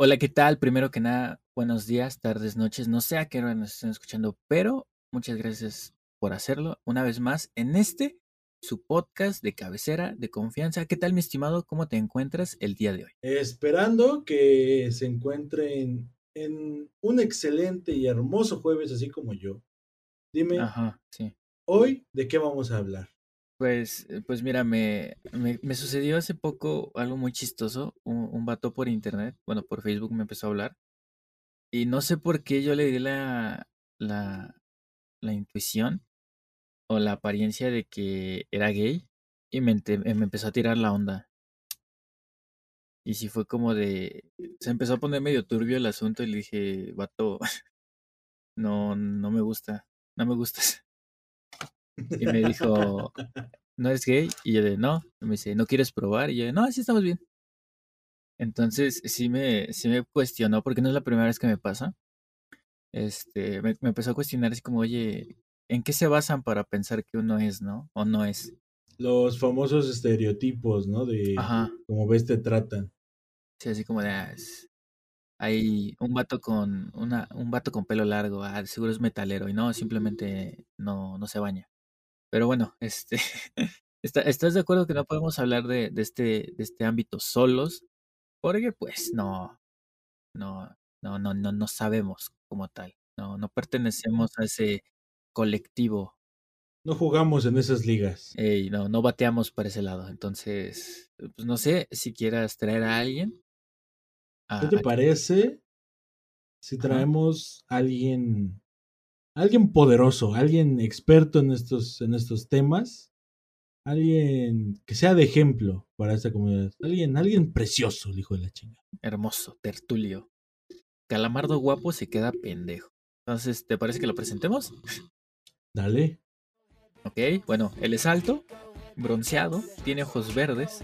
Hola, ¿qué tal? Primero que nada, buenos días, tardes, noches. No sé a qué hora nos estén escuchando, pero muchas gracias por hacerlo una vez más en este, su podcast de cabecera, de confianza. ¿Qué tal, mi estimado? ¿Cómo te encuentras el día de hoy? Esperando que se encuentren en un excelente y hermoso jueves, así como yo. Dime, Ajá, sí. hoy, ¿de qué vamos a hablar? Pues, eh, pues mira, me, me, me sucedió hace poco algo muy chistoso. Un, un vato por internet, bueno, por Facebook me empezó a hablar. Y no sé por qué yo le di la, la, la intuición o la apariencia de que era gay y me, ente- me empezó a tirar la onda. Y sí fue como de... Se empezó a poner medio turbio el asunto y le dije, vato, no, no me gusta, no me gustas. Y me dijo, ¿no eres gay? Y yo de, no. Y me dice, ¿no quieres probar? Y yo de, no, así estamos bien. Entonces sí me, sí me cuestionó, porque no es la primera vez que me pasa. Este, me, me empezó a cuestionar así como, oye, ¿en qué se basan para pensar que uno es, no? O no es. Los famosos estereotipos, ¿no? De Ajá. cómo ves te tratan. Sí, así como de, ah, es- hay un vato con, una, un vato con pelo largo, ah, seguro es metalero, y no, simplemente no, no se baña. Pero bueno, este, ¿está- ¿estás de acuerdo que no podemos hablar de, de este, de este ámbito solos? Porque pues no, no, no, no, no, no sabemos como tal. No, no pertenecemos a ese colectivo No jugamos en esas ligas. eh, y no, no bateamos para ese lado. Entonces, pues no sé si quieras traer a alguien. a- ¿Qué te a- parece si traemos a alguien, alguien poderoso, alguien experto en estos, en estos temas? Alguien que sea de ejemplo para esta comunidad. Alguien, alguien precioso, el hijo de la chinga. hermoso, tertulio. Calamardo guapo se queda pendejo. Entonces, ¿te parece que lo presentemos? Dale. Ok, bueno, él es alto, bronceado, tiene ojos verdes.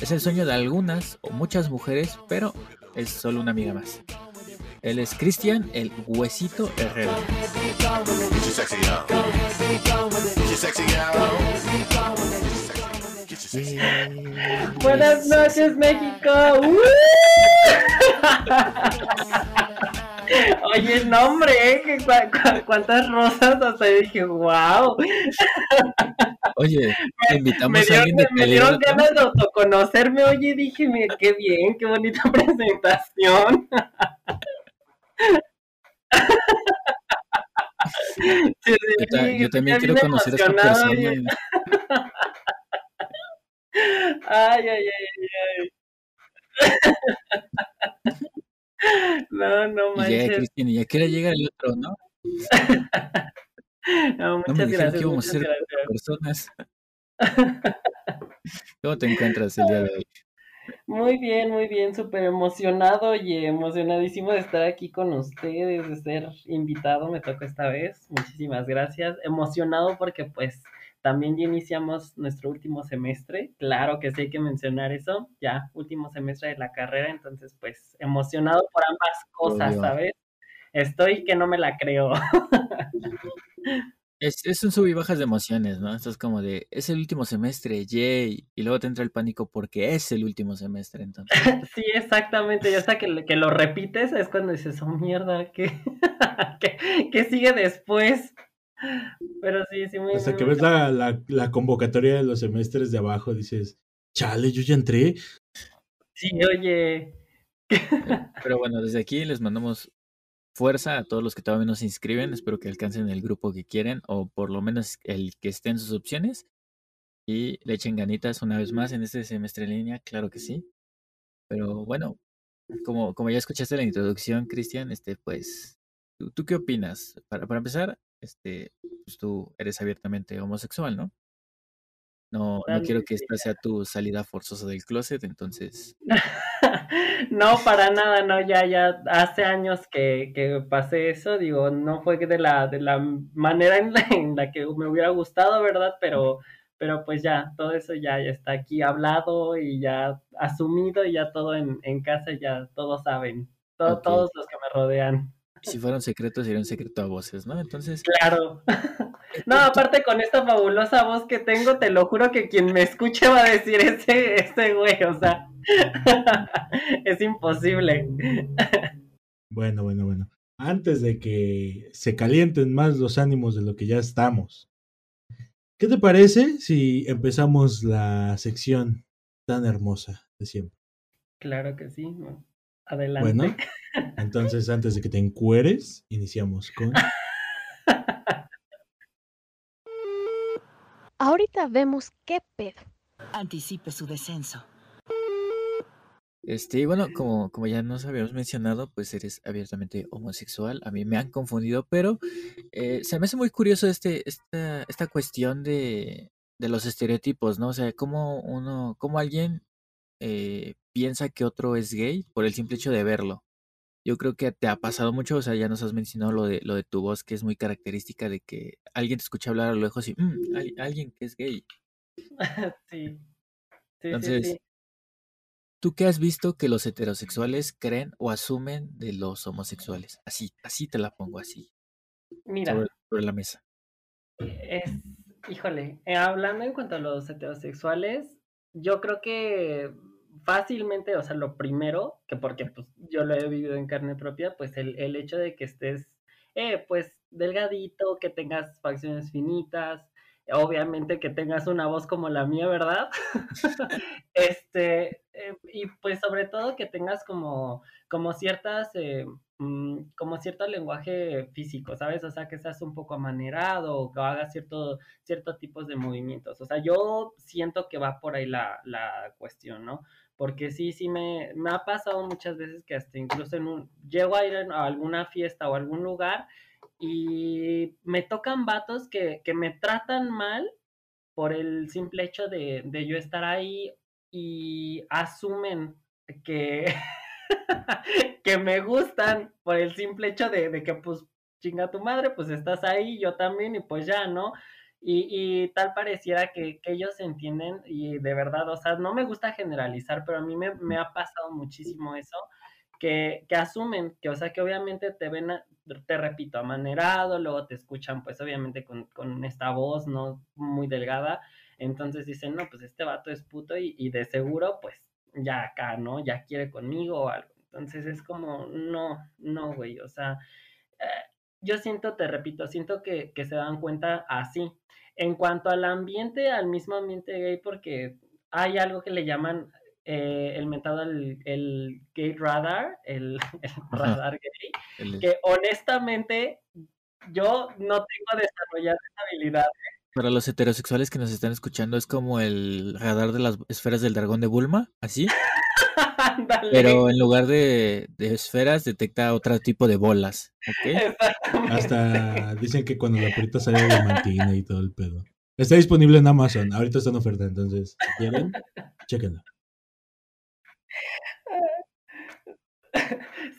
Es el sueño de algunas o muchas mujeres, pero es solo una amiga más. Él es Cristian, el huesito sexy Buenas noches, México. ¡Uh! Oye, no, hombre, ¿eh? ¿cuántas rosas? Hasta yo dije, wow. Oye, te Me, invitamos a dieron, alguien de me dieron ganas de autoconocerme. Oye, dije, mira, qué bien, qué bonita presentación. Sí, Yo, ta- yo también ya quiero conocer a esta persona. Ay, ay, ay, ay. No, no llega manches. Cristian y ya quiere llegar el otro, ¿no? No, No me muchas dijeron que gracias, íbamos a muchas ser gracias. personas. ¿Cómo te encuentras el día de hoy? Muy bien, muy bien, súper emocionado y emocionadísimo de estar aquí con ustedes, de ser invitado, me tocó esta vez. Muchísimas gracias. Emocionado porque pues también ya iniciamos nuestro último semestre. Claro que sí hay que mencionar eso, ya último semestre de la carrera, entonces pues emocionado por ambas cosas. ¿sabes? Estoy que no me la creo. Es, es un sub y bajas de emociones, ¿no? Esto es como de, es el último semestre, yay. Y luego te entra el pánico porque es el último semestre, entonces. Sí, exactamente. Y hasta que, lo- que lo repites es cuando dices, oh mierda, ¿qué, ¿Qué, qué sigue después? Pero sí, sí, muy, Hasta muy, que muy ves la, la, la convocatoria de los semestres de abajo, dices, chale, yo ya entré. Sí, oye. Pero bueno, desde aquí les mandamos fuerza a todos los que todavía no se inscriben. Espero que alcancen el grupo que quieren o por lo menos el que esté en sus opciones. Y le echen ganitas una vez más en este semestre en línea, claro que sí. Pero bueno, como, como ya escuchaste la introducción, Cristian, este, pues, ¿tú, tú qué opinas? Para, para empezar, este, pues tú eres abiertamente homosexual, ¿no? No, no quiero que esta sea tu salida forzosa del closet, entonces, No, para nada, no, ya, ya hace años que, que pasé eso, digo, no fue de la, de la manera en la, en la que me hubiera gustado, ¿verdad? Pero, pero pues ya, todo eso ya, ya está aquí hablado y ya asumido y ya todo en, en casa, ya todos saben, to- todos los que me rodean. si fuera un secreto, sería un secreto a voces, ¿no? Entonces, Claro. No, aparte con esta fabulosa voz que tengo, te lo juro que quien me escuche va a decir ese, ese güey, o sea, es imposible. Bueno, bueno, bueno. Antes de que se calienten más los ánimos de lo que ya estamos, ¿qué te parece si empezamos la sección tan hermosa de siempre? Claro que sí. Adelante. Bueno, entonces antes de que te encueres, iniciamos con... Ahorita vemos qué pedo. Anticipe su descenso. Este, y bueno, como, como ya nos habíamos mencionado, pues eres abiertamente homosexual. A mí me han confundido, pero eh, se me hace muy curioso este, esta, esta cuestión de, de los estereotipos, ¿no? O sea, cómo uno, cómo alguien eh, piensa que otro es gay por el simple hecho de verlo. Yo creo que te ha pasado mucho, o sea, ya nos has mencionado lo de, lo de tu voz, que es muy característica de que alguien te escucha hablar a lo lejos y, "Mm, hay- alguien que es gay. sí. Sí, Entonces, sí, sí. ¿Tú qué has visto que los heterosexuales creen o asumen de los homosexuales? Así, así te la pongo así, Mira, sobre, sobre la mesa. es, híjole, eh, hablando en cuanto a los heterosexuales, yo creo que fácilmente, o sea, lo primero, que porque pues yo lo he vivido en carne propia, pues el, el hecho de que estés, eh, pues delgadito, que tengas facciones finitas, obviamente que tengas una voz como la mía, ¿verdad? este, eh, y pues sobre todo que tengas como, como ciertas, eh, mm, como cierto lenguaje físico, ¿sabes? O sea, que seas un poco amanerado o que hagas cierto, ciertos tipos de movimientos. O sea, yo siento que va por ahí la, la cuestión, ¿no? Porque sí, sí me, me ha pasado muchas veces que hasta incluso en un, llego a ir a alguna fiesta o algún lugar y me tocan vatos que, que me tratan mal por el simple hecho de, de yo estar ahí y asumen que, que me gustan por el simple hecho de, de que pues chinga tu madre, pues estás ahí, yo también y pues ya, ¿no? Y, y tal pareciera que, que ellos entienden y de verdad, o sea, no me gusta generalizar, pero a mí me, me ha pasado muchísimo eso, que, que asumen, que o sea, que obviamente te ven, a- te repito, amanerado, luego te escuchan pues obviamente con, con esta voz, ¿no? Muy delgada, entonces dicen, no, pues este vato es puto y, y de seguro pues ya acá, ¿no? Ya quiere conmigo o algo. Entonces es como, no, no, güey, o sea, eh, yo siento, te repito, siento que, que se dan cuenta así. En cuanto al ambiente, al mismo ambiente gay, porque hay algo que le llaman eh, el mentado el, el gay radar, el, radar gay, El- que honestamente yo no tengo desarrollada esa habilidad. Para los heterosexuales que nos están escuchando, es como el radar de las esferas del dragón de Bulma, así, pero en lugar de, de esferas detecta otro tipo de bolas, ¿ok? Exactamente. Hasta dicen que cuando la perrita sale diamantina y todo el pedo. Está disponible en Amazon. Ahorita está en oferta, entonces, si quieren, chéquenlo.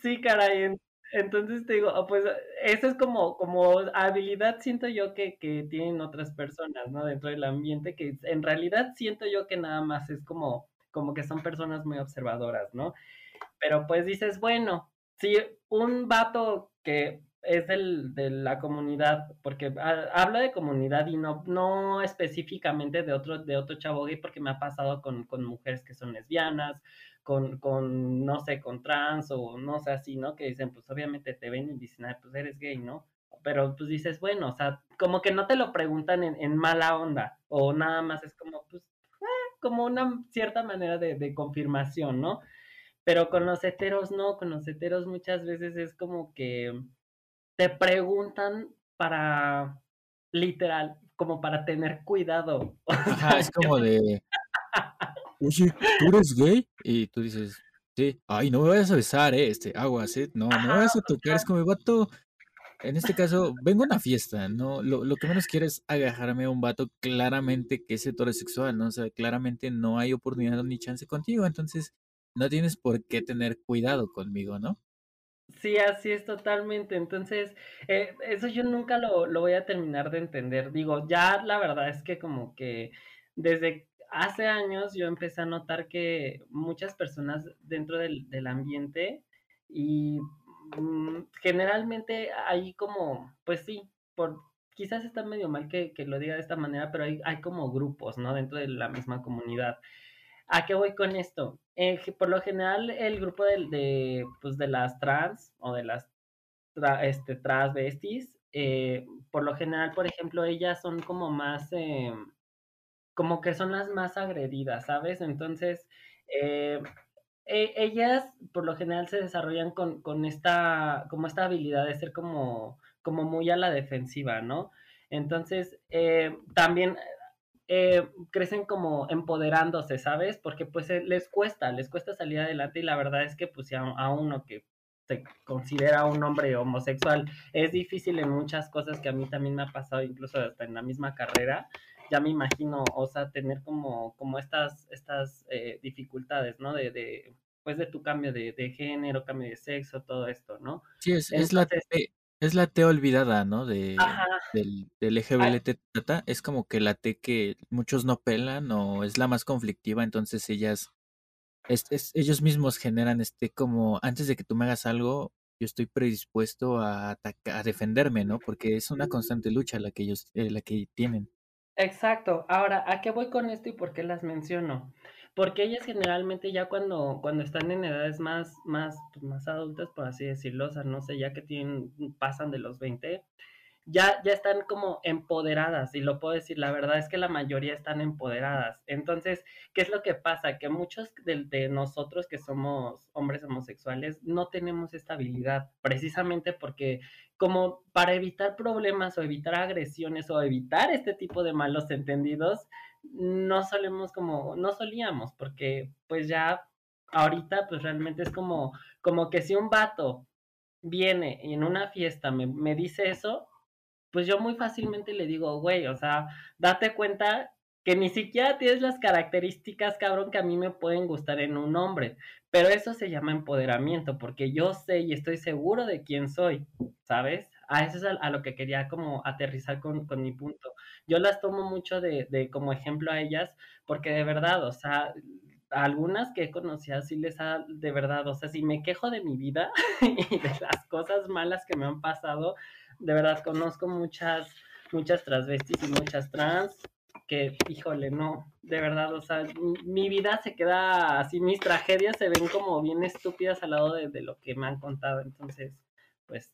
Sí, caray. En- Entonces te digo, ah, pues eso es como, como habilidad, siento yo que, que tienen otras personas, ¿no? Dentro del ambiente, que en realidad siento yo que nada más es como, como que son personas muy observadoras, ¿no? Pero pues dices, bueno, si un vato que es del, de la comunidad, porque ha- habla de comunidad y no, no específicamente de otro, de otro chavo gay, porque me ha pasado con, con mujeres que son lesbianas, con, con, no sé, con trans o no sé así, ¿no? Que dicen, pues obviamente te ven y dicen, ay, pues eres gay, ¿no? Pero pues dices, bueno, o sea, como que no te lo preguntan en, en mala onda, o nada más es como, pues, eh, como una cierta manera de, de confirmación, ¿no? Pero con los heteros no, con los heteros muchas veces es como que te preguntan para, literal, como para tener cuidado. Ajá, es como de, oye, ¿tú eres gay? Y tú dices, sí, ay, no me vayas a besar, eh, este, aguas, eh, no, no me vayas a tocar, es como, vato, en este caso, vengo a una fiesta, ¿no? Lo, lo que menos quiero es agarrarme a un vato claramente que es heterosexual, ¿no? O sea, claramente no hay oportunidad ni chance contigo, entonces no tienes por qué tener cuidado conmigo, ¿no? Sí, así es totalmente. Entonces, eh, eso yo nunca lo, lo voy a terminar de entender. Digo, ya la verdad es que como que desde hace años yo empecé a notar que muchas personas dentro del, del ambiente y mm, generalmente hay como, pues sí, por quizás está medio mal que, que lo diga de esta manera, pero hay, hay como grupos, ¿no? Dentro de la misma comunidad. ¿A qué voy con esto? eh, por lo general el grupo de, de, pues, de las trans o de las tra- este, transvestis, eh, por lo general, por ejemplo, ellas son como más, eh, como que son las más agredidas, ¿sabes? Entonces, eh, e- ellas por lo general se desarrollan con, con esta, como esta habilidad de ser como, como muy a la defensiva, ¿no? Entonces, eh, también eh, crecen como empoderándose, ¿sabes? Porque pues les cuesta, les cuesta salir adelante y la verdad es que pues a, a uno que se considera un hombre homosexual es difícil en muchas cosas que a mí también me ha pasado, incluso hasta en la misma carrera, ya me imagino, o sea, tener como, como estas, estas eh, dificultades, ¿no? De, de, pues de tu cambio de, de género, cambio de sexo, todo esto, ¿no? Sí, es, es la T, es la T olvidada, ¿no? De, ajá, del, del LGBT. Es como que la T que muchos no pelan o es la más conflictiva, entonces ellas, es, es- ellos mismos generan este como, antes de que tú me hagas algo, yo estoy predispuesto a a defenderme, ¿no? Porque es una constante lucha la que ellos, eh, la que tienen. Exacto. Ahora, ¿a qué voy con esto y por qué las menciono? Porque ellas generalmente ya cuando, cuando están en edades más, más, pues, más adultas, por así decirlo, o sea, no sé, ya que tienen, pasan de los 20, ya, ya están como empoderadas, y lo puedo decir, la verdad es que la mayoría están empoderadas. Entonces, ¿qué es lo que pasa? Que muchos de, nosotros que somos hombres homosexuales no tenemos esta habilidad, precisamente porque como para evitar problemas o evitar agresiones o evitar este tipo de malos entendidos, no solemos como, no solíamos, porque pues ya ahorita pues realmente es como, como que si un vato viene en una fiesta me, me dice eso, pues yo muy fácilmente le digo, güey, o sea, date cuenta que ni siquiera tienes las características, cabrón, que a mí me pueden gustar en un hombre. Pero eso se llama empoderamiento, porque yo sé y estoy seguro de quién soy, ¿sabes? A eso es a, lo que quería como aterrizar con, con mi punto. Yo las tomo mucho de, de como ejemplo a ellas, porque de verdad, o sea, algunas que he conocido sí les ha, de verdad, o sea, si me quejo de mi vida y de las cosas malas que me han pasado, de verdad conozco muchas, muchas transvestis y muchas trans que, híjole, no, de verdad, o sea, mi, vida se queda así, mis tragedias se ven como bien estúpidas al lado de, de lo que me han contado, entonces, pues,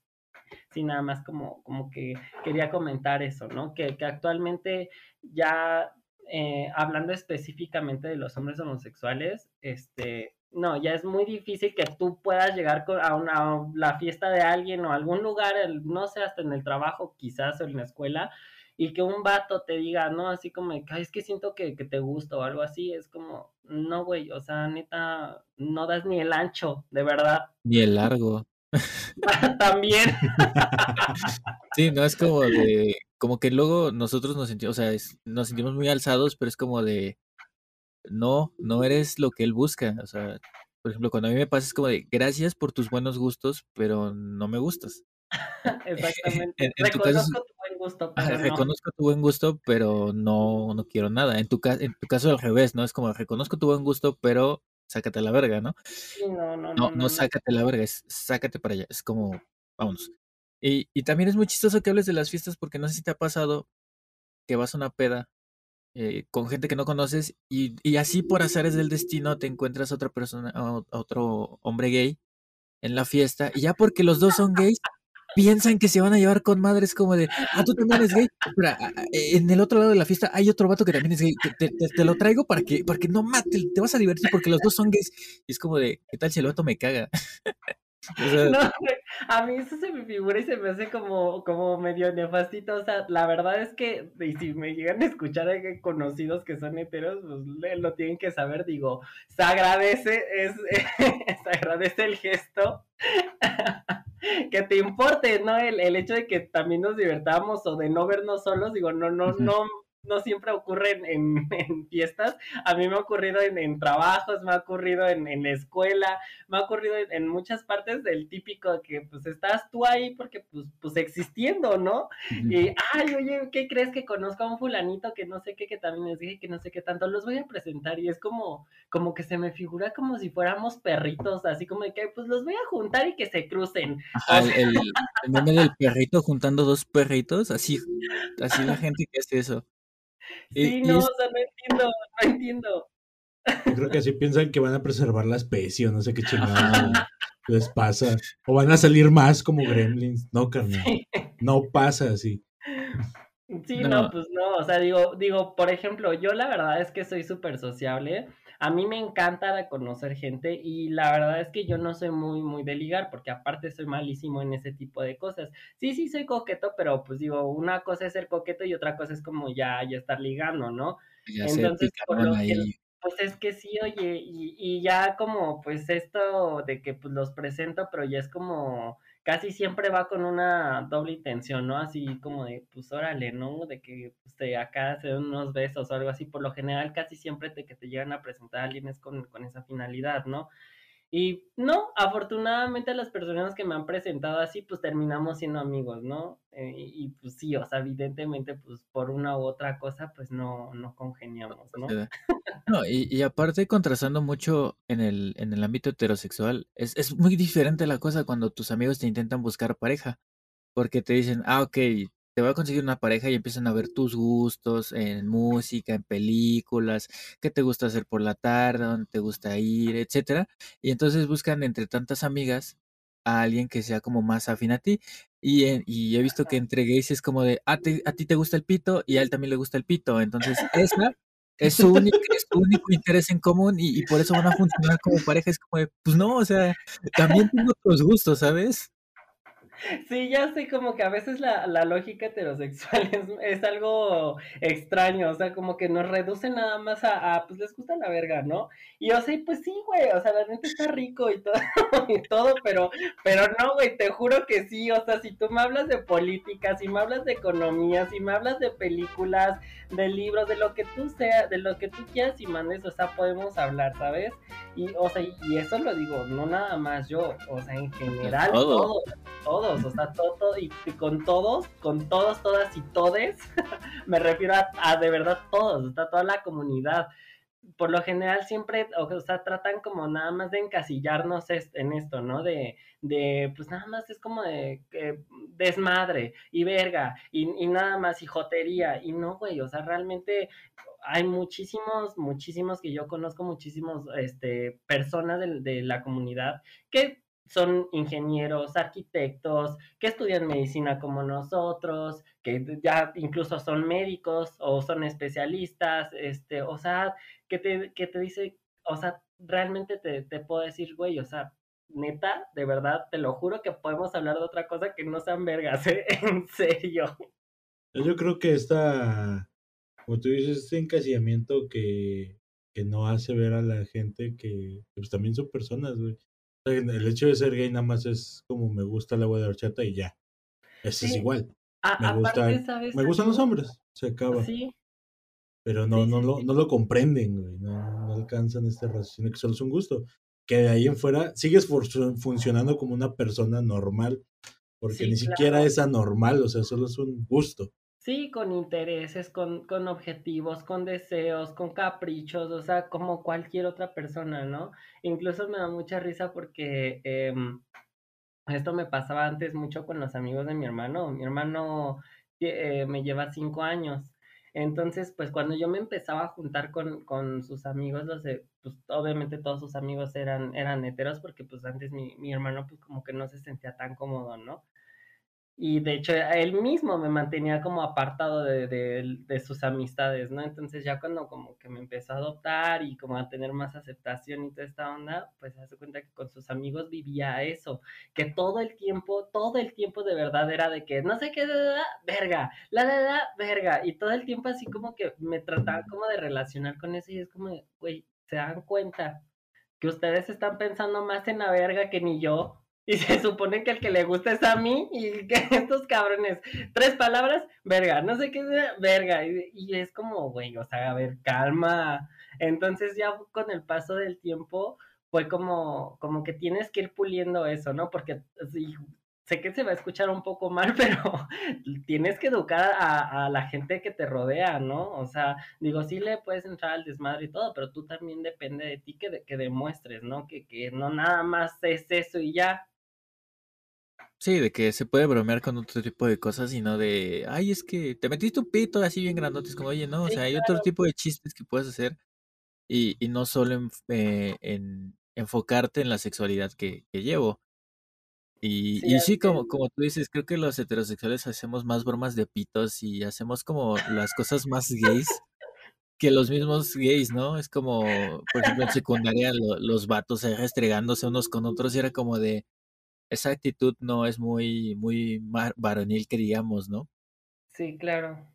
sí, nada más como, como que quería comentar eso, ¿no? Que, que actualmente ya, eh, hablando específicamente de los hombres homosexuales, este, no, ya es muy difícil que tú puedas llegar con- a una a la fiesta de alguien o a algún lugar, el- no sé, hasta en el trabajo quizás o en la escuela, y que un vato te diga, no, así como, de que, "Ay, es que siento que, que te gusta o algo así, es como, no, güey, o sea, neta, no das ni el ancho, de verdad. Ni el largo. También. Sí, no es como de, como que luego nosotros nos sentimos, o sea, es- nos sentimos muy alzados, pero es como de, no, no eres lo que él busca. O sea, por ejemplo, cuando a mí me pasa es como de, gracias por tus buenos gustos, pero no me gustas. Exactamente. En, en tu caso, es- Reconozco tu buen gusto, pero no. reconozco tu buen gusto, pero no, no quiero nada. En tu, en tu caso al revés, ¿no? Es como, reconozco tu buen gusto, pero sácate la verga, no, no, No, no, no no, no. sácate la verga, es sácate para allá. Es como, vámonos. Y, y también es muy chistoso que hables de las fiestas porque no sé si te ha pasado que vas a una peda eh, con gente que no conoces y, y así por azares del destino te encuentras otra persona, otro hombre gay en la fiesta y ya porque los dos son gays piensan que se van a llevar con madres como de, ah, tú también eres gay. En el otro lado de la fiesta hay otro vato que también es gay. Te, te- te lo traigo para que, para que no mate, te vas a divertir porque los dos son gays. Y es como de, ¿qué tal si el vato me caga? O sea, No, güey, a mí eso se me figura y se me hace como, como medio nefastito. O sea, la verdad es que, y si me llegan a escuchar a conocidos que son heteros, pues lo tienen que saber. Digo, se agradece, es, se agradece el gesto. que te importe, ¿no? El, el hecho de que también nos divertamos o de no vernos solos, digo, no, no, no, no siempre ocurre en, en- en fiestas. A mí me ha ocurrido en, en trabajos, me ha ocurrido en, en la escuela, me ha ocurrido en, muchas partes del típico que pues estás tú ahí porque pues, pues existiendo, ¿no? Y, ay, oye, ¿qué crees que conozco a un fulanito que no sé qué, que también es gay, que no sé qué tanto? Los voy a presentar y es como, como que se me figura como si fuéramos perritos, así como de que pues los voy a juntar y que se crucen. Ajá, el, el, el del perrito juntando dos perritos, así, así la gente que hace eso. Sí, y no, es, o sea, no entiendo, no entiendo. Yo creo que así piensan que van a preservar la especie o no sé qué chingados Ajá. les pasa. O van a salir más como gremlins. No, carnal. Sí. No pasa así. Sí, No. no, pues no, o sea, digo, digo, por ejemplo, yo la verdad es que soy súper sociable, a mí me encanta conocer gente y la verdad es que yo no soy muy, muy de ligar, porque aparte soy malísimo en ese tipo de cosas. Sí, sí, soy coqueto, pero pues digo, una cosa es ser coqueto y otra cosa es como ya, ya estar ligando, ¿no? Ya sé, Entonces, por lo que, ahí. pues es que sí, oye, y, y ya como, pues esto de que pues los presento, pero ya es como, casi siempre va con una doble intención, ¿no? Así como de, pues órale, ¿no? De que pues, te acá se den unos besos o algo así, por lo general casi siempre te, que te llegan a presentar a alguien es con, con esa finalidad, ¿no? Y no, afortunadamente las personas que me han presentado así, pues terminamos siendo amigos, ¿no? Eh, y, pues sí, o sea, evidentemente, pues por una u otra cosa, pues no, no congeniamos, ¿no? No, y, y aparte contrastando mucho en el, en el ámbito heterosexual, es, es muy diferente la cosa cuando tus amigos te intentan buscar pareja, porque te dicen, ah, ok, te voy a conseguir una pareja y empiezan a ver tus gustos en música, en películas, qué te gusta hacer por la tarde, dónde te gusta ir, etcétera. Y entonces buscan entre tantas amigas a alguien que sea como más afín a ti. Y, en- y he visto que entre gays es como de, "Ah, te- a ti te gusta el pito y a él también le gusta el pito. Entonces, esa es su único, es su único interés en común y, y por eso van a funcionar como pareja. Es como de, pues no, o sea, también tengo otros gustos, ¿sabes? Sí, ya sé, como que a veces la, la lógica heterosexual es, es algo extraño, o sea, como que nos reduce nada más a, a, pues les gusta la verga, ¿no? Y o sea, pues sí, güey, o sea, la neta está rico y todo, y todo, pero, pero no, güey, te juro que sí, o sea, si tú me hablas de política, si me hablas de economía, si me hablas de películas, de libros, de lo que tú sea, de lo que tú quieras y mandes, o sea, podemos hablar, ¿sabes? Y, o sea, y eso lo digo, no nada más yo, o sea, en general, Todo. todos, todos, o sea, todo, todo, y, y con todos, con todos, todas y todes, me refiero a, a de verdad todos, sea, toda la comunidad. Por lo general siempre, o sea, tratan como nada más de encasillarnos en esto, ¿no? De, de, pues nada más es como de desmadre y verga y, y nada más y jotería y no, güey, o sea, realmente hay muchísimos, muchísimos que yo conozco, muchísimos, este, personas de, de la comunidad que son ingenieros, arquitectos, que estudian medicina como nosotros, que ya incluso son médicos o son especialistas, este, o sea, que te, que te dice, o sea, realmente te, te puedo decir, güey, o sea, neta, de verdad, te lo juro que podemos hablar de otra cosa que no sean vergas, ¿eh? En serio. Yo creo que esta, como tú dices, este encasillamiento que, que no hace ver a la gente que pues también son personas, güey. El hecho de ser gay nada más es como me gusta el agua de horchata y ya. Eso es igual. a- Me gusta, aparte, ¿sabes me gustan los hombres, se acaba. Sí, Pero no, sí, no lo, no lo comprenden, güey. No, no alcanzan este raciocinio que solo es un gusto. Que de ahí en fuera sigues funcionando como una persona normal. Porque ni siquiera es anormal, o sea, solo es un gusto. Sí, con intereses, con, con objetivos, con deseos, con caprichos, o sea, como cualquier otra persona, ¿no? Incluso me da mucha risa porque em, esto me pasaba antes mucho con los amigos de mi hermano. Mi hermano eh, me lleva cinco años. Entonces, pues cuando yo me empezaba a juntar con, con sus amigos, los pues obviamente todos sus amigos eran, eran heteros porque pues antes mi, mi hermano pues como que no se sentía tan cómodo, ¿no? Y de hecho, él mismo me mantenía como apartado de, de, de, sus amistades, ¿no? Entonces ya cuando como que me empezó a adoptar y como a tener más aceptación y toda esta onda, pues hace cuenta que con sus amigos vivía eso, que todo el tiempo, todo el tiempo de verdad era de que no sé qué, la, la, la, verga, la, la, la, verga, y todo el tiempo así como que me trataba como de relacionar con eso y es como, güey, se dan cuenta que ustedes están pensando más en la verga que ni yo, y se supone que el que le gusta es a mí y que estos cabrones, tres palabras, verga, no sé qué, verga. Y, es como, güey, o sea, a ver, calma. Entonces ya con el paso del tiempo fue como, como que tienes que ir puliendo eso, ¿no? Porque sé que se va a escuchar un poco mal, pero tienes que educar a, a, la gente que te rodea, ¿no? O sea, digo, sí le puedes entrar al desmadre y todo, pero tú también depende de ti que, que demuestres, ¿no? Que, que no nada más es eso y ya. Sí, de que se puede bromear con otro tipo de cosas y no de, ay, es que te metiste un pito así bien grandote. Es como, oye, no, o sea, hay otro tipo de chistes que puedes hacer y, y no solo en, eh, en enfocarte en la sexualidad que, que llevo. Y, Sí, y sí, como, como tú dices, creo que los heterosexuales hacemos más bromas de pitos y hacemos como las cosas más gays que los mismos gays, ¿no? Es como, por ejemplo, en secundaria lo- los vatos ahí restregándose unos con otros y era como de, esa actitud no es muy, muy varonil que digamos, ¿no? Sí, claro.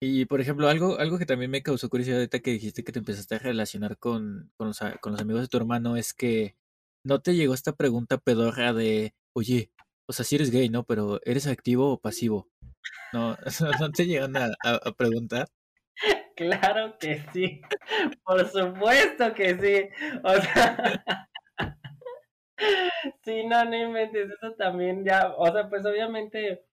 Y por ejemplo, algo, algo que también me causó curiosidad ahorita que dijiste que te empezaste a relacionar con, con los, con los amigos de tu hermano es que no te llegó esta pregunta pedorra de, oye, o sea, si eres gay, ¿no? Pero ¿eres activo o pasivo? No, no te llegan a, a- a preguntar. Claro que sí. Por supuesto que sí. O sea, sí, no, no inventes, eso también ya, o sea, pues obviamente,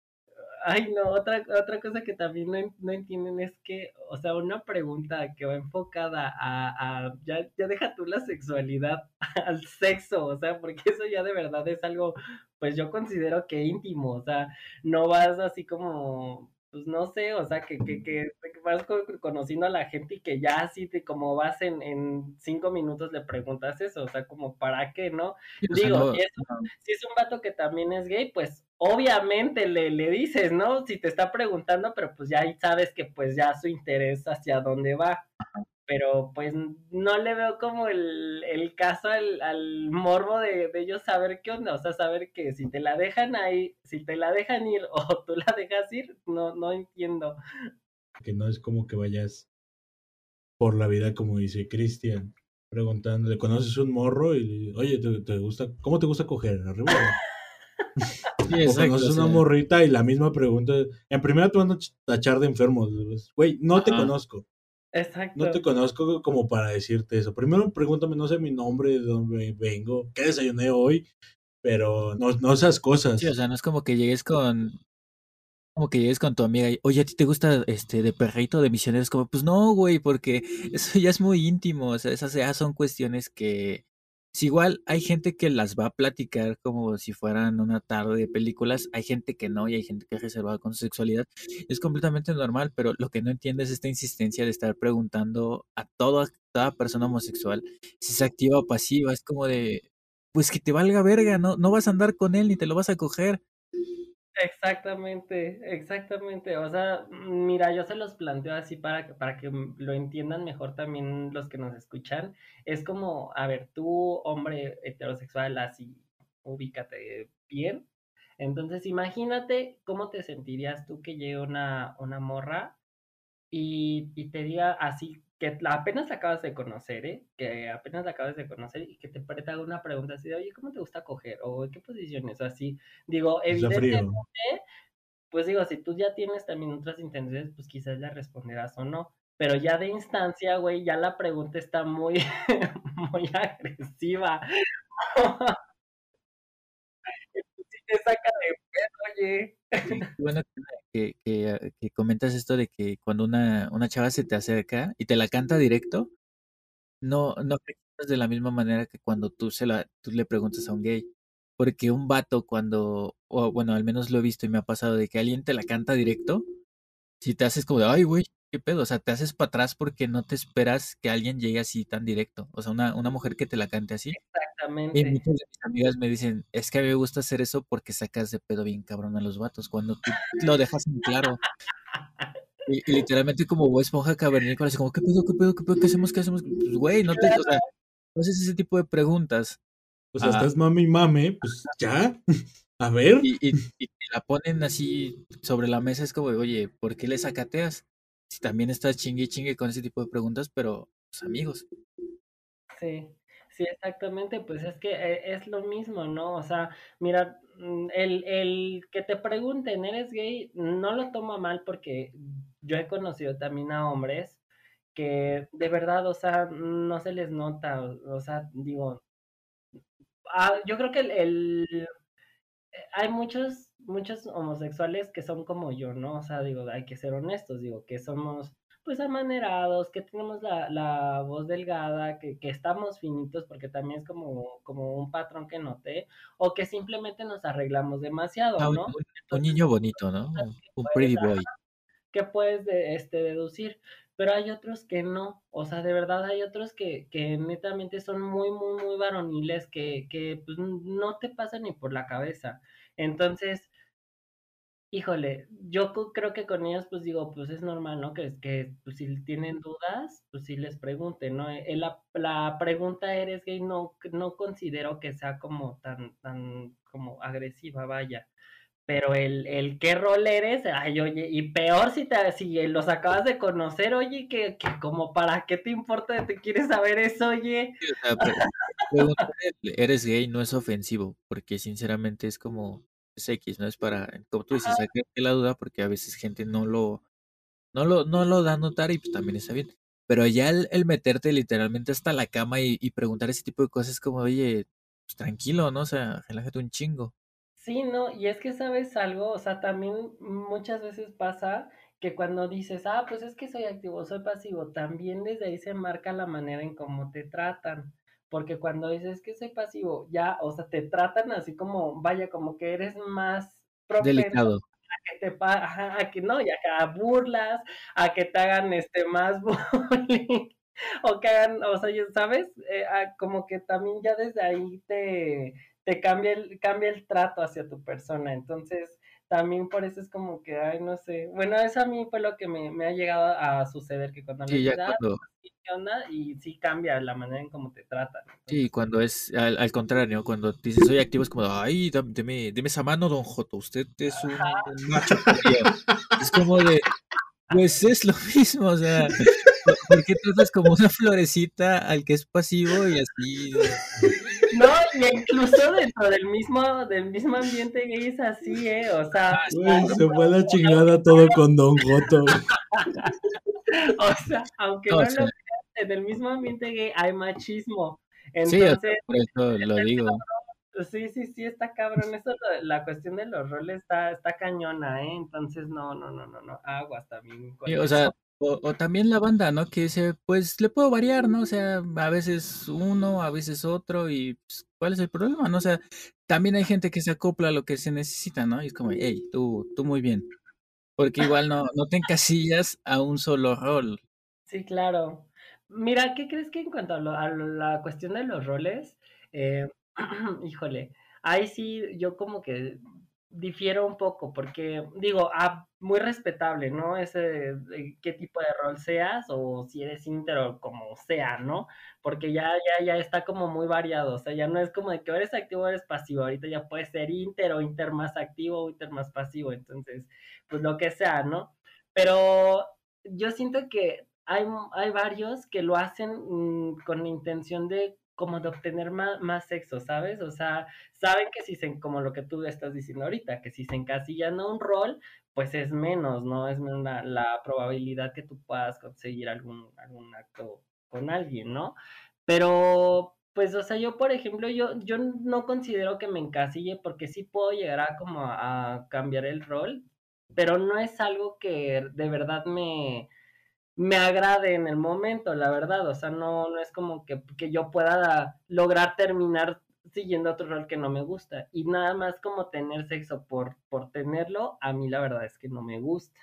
ay no, otra, otra cosa que también no, no entienden es que, o sea, una pregunta que va enfocada a, a ya, ya deja tú la sexualidad, al sexo, o sea, porque eso ya de verdad es algo, pues yo considero que íntimo, o sea, no vas así como, pues no sé, o sea, que, que, que, que vas co- conociendo a la gente y que ya así de como vas en, en cinco minutos le preguntas eso, o sea, como para qué, ¿no? Sí, Digo, no, si es, no, si es un vato que también es gay, pues obviamente le, le dices, ¿no? Si te está preguntando, pero pues ya ahí sabes que pues ya su interés hacia dónde va. Pero pues no le veo como el, el caso al, al morbo de, de ellos saber qué onda, o sea, saber que si te la dejan ahí, si te la dejan ir o tú la dejas ir, no, no entiendo. Que no es como que vayas por la vida, como dice Cristian, preguntándole, ¿conoces un morro? Y oye, ¿te, te gusta, ¿cómo te gusta coger? ¿Arriba o abajo?" sí, O conoces una morrita y la misma pregunta. En primera te van a ch- tachar de enfermo. Güey, no te conozco. Exacto. No te conozco como para decirte eso. Primero pregúntame, no sé mi nombre, de dónde vengo, qué desayuné hoy, pero no, no esas sí, o cosas. sea, no es como que llegues con, como que llegues con tu amiga y, oye, ¿a ti te gusta este de perrito de misioneros? Como, pues no, güey, porque eso ya es muy íntimo, o sea, esas ya son cuestiones que, si igual hay gente que las va a platicar como si fueran una tarde de películas, hay gente que no y hay gente que es reservada con su sexualidad, es completamente normal, pero lo que no entiende es esta insistencia de estar preguntando a toda, toda persona homosexual si es activa o pasiva, es como de, pues que te valga verga, no, no vas a andar con él ni te lo vas a coger. Exactamente, exactamente. O sea, mira, yo se los planteo así para que, para que lo entiendan mejor también los que nos escuchan. Es como, a ver, tú, hombre heterosexual, así, ubícate bien. Entonces, imagínate cómo te sentirías tú que llegue una, una morra y, y te diga así, que la apenas la acabas de conocer, ¿eh? Que apenas la acabas de conocer y que te, te haga una pregunta así de, oye, ¿cómo te gusta coger? O ¿en qué posiciones? O así. Digo, Está evidentemente pues digo, si tú ya tienes también otras intenciones, pues quizás le responderás o no. Pero ya de instancia, güey, ya la pregunta está muy, muy agresiva. Sí te saca de bueno que, ah, que comentas esto de que cuando una, una chava se te acerca y te la canta directo, no, no de la misma manera que cuando tú, se la, tú le preguntas a un gay. Porque un vato cuando, o bueno, al menos lo he visto y me ha pasado de que alguien te la canta directo, si te haces como de, ay, güey, qué pedo, o sea, te haces para atrás porque no te esperas que alguien llegue así tan directo. O sea, una, una mujer que te la cante así. Y Exactamente. muchas de mis amigas me dicen, es que a mí me gusta hacer eso porque sacas de pedo bien cabrón a los vatos, cuando tú lo dejas en claro. Y, y literalmente como Bob Esponja cavernícola, así como, ¿qué pedo, qué pedo, qué pedo, qué hacemos, qué hacemos? Pues, güey, no te, o sea, no haces ese tipo de preguntas. O sea, Ah. estás mame y mame, pues ya. A ver. Y, y, y te la ponen así sobre la mesa, es como, oye, ¿por qué le sacateas? Si también estás chingue chingue con ese tipo de preguntas, pero, pues, amigos. Sí, sí, exactamente, pues es que eh, es lo mismo, ¿no? O sea, mira, mm, el, el que te pregunten, ¿eres gay? No lo toma mal porque yo he conocido también a hombres que de verdad, o sea, no se les nota, o, sea, digo, ah, yo creo que el, el- hay muchos, muchos homosexuales que son como yo, ¿no? O sea, digo, hay que ser honestos, digo, que somos pues amanerados, que tenemos la, la voz delgada, que, que estamos finitos, porque también es como, como un patrón que noté, o que simplemente nos arreglamos demasiado, Ah, ¿no? un- niño bonito, ¿no? Un, un pretty boy. que puedes de- este, deducir. pero hay otros que no, o sea, de verdad hay otros que, que netamente son muy, muy, muy varoniles, que, que pues, no te pasan ni por la cabeza. Entonces, híjole, yo creo que con ellos, pues digo, pues es normal, ¿no? Que, que pues, si tienen dudas, pues sí les pregunten, ¿no? Eh, la, la pregunta ¿eres gay? No, no considero que sea como tan, tan, como agresiva, vaya. Pero el, el qué rol eres, ay, oye, y peor si te, si los acabas de conocer, oye, que, que como para qué te importa, te quieres saber eso, oye. Sí, o eres gay no es ofensivo, porque sinceramente es como es X, no es para, como tú dices, sacar la duda, porque a veces gente no lo, no lo, no lo da a notar y pues también está bien. Pero ya el, el meterte literalmente hasta la cama y, y preguntar ese tipo de cosas es como, oye, pues tranquilo, ¿no? O sea, relájate un chingo. Sí, no, y es que sabes algo, o sea, también muchas veces pasa que cuando dices, ah, pues es que soy activo, soy pasivo, también desde ahí se marca la manera en cómo te tratan. Porque cuando dices que soy pasivo, ya, o sea, te tratan así como, vaya, como que eres más Delicado. que te ajá, a que no, y acá a burlas, a que te hagan este más bullying, o que hagan, o sea, ya sabes, Eh, ah, como que también ya desde ahí te, te cambia el, cambia el trato hacia tu persona. Entonces, también por eso es como que, ay, no sé. Bueno, eso a mí fue lo que me, me ha llegado a suceder, que cuando Sí, ya dices, ah, cuando, ¿qué onda? Y sí cambia la manera en cómo te tratan. sí, cuando es al, al contrario, cuando dices soy activo es como, ay, dam- deme, deme esa mano, don Joto, usted es un, un macho cabrío". Es como de, pues es lo mismo, o sea, ¿por por qué tratas como una florecita al que es pasivo y así? No, y incluso dentro del mismo, del mismo ambiente gay es así, ¿eh? O sea, Güey, se fue a la chingada todo con Don Joto. o sea, aunque No, lo creas, en el mismo ambiente gay hay machismo. sí, Entonces, por eso lo digo. Sí, sí, sí, está cabrón. Eso, la cuestión de los roles está, está cañona, ¿eh? Entonces, no, no, no, no, no. Aguas también con Sí, o sea. O, también la banda, ¿no? Que dice, pues le puedo variar, ¿no? O sea, a veces uno, a veces otro, y pues, ¿cuál es el problema? ¿No? O sea, también hay gente que se acopla a lo que se necesita, ¿no? Y es como, hey, tú, tú muy bien. Porque igual no, no te encasillas a un solo rol. Sí, claro. Mira, ¿qué crees que en cuanto a, lo- a la cuestión de los roles? Eh, híjole, ahí sí yo como que difiero un poco, porque digo, ah, muy respetable, ¿no? Ese, qué tipo de rol seas o si eres íntero, como sea, ¿no? Porque ya, ya, ya está como muy variado, o sea, ya no es como de que o eres activo o eres pasivo, ahorita ya puedes ser inter o inter más activo o inter más pasivo, entonces, pues lo que sea, ¿no? Pero yo siento que hay, hay varios que lo hacen mm, con la intención de como de obtener más, más sexo, ¿sabes? O sea, saben que si se, como lo que tú estás diciendo ahorita, que si se encasillan a un rol, pues es menos, ¿no? Es la, la probabilidad que tú puedas conseguir algún, algún acto con alguien, ¿no? Pero, pues, o sea, yo, por ejemplo, yo, yo no considero que me encasille porque sí puedo llegar a como a cambiar el rol, pero no es algo que de verdad me, me agrade en el momento, la verdad. O sea, no, no es como que, que yo pueda lograr terminar siguiendo otro rol que no me gusta. Y nada más como tener sexo por, por tenerlo, a mí la verdad es que no me gusta,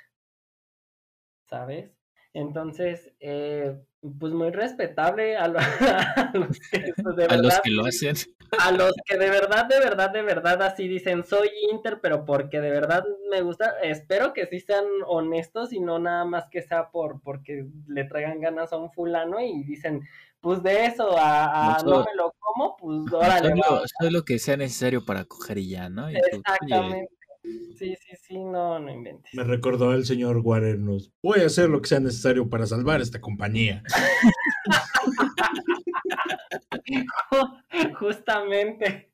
¿sabes? Entonces, eh, pues muy respetable a, lo- a los que pues, de A los verdad que lo hacen. a los que de verdad, de verdad, de verdad así dicen, soy Inter, pero porque de verdad me gusta, espero que sí sean honestos y no nada más que sea por porque le traigan ganas a un fulano y dicen, pues de eso a, a No, me lo como, pues órale, soy va. lo, soy lo que sea necesario para coger y ya, ¿no? Y tú, oye, Exactamente. Sí, sí, sí, no, no inventes. Me recordó el señor Guarenos. Voy a hacer lo que sea necesario para salvar esta compañía. Justamente,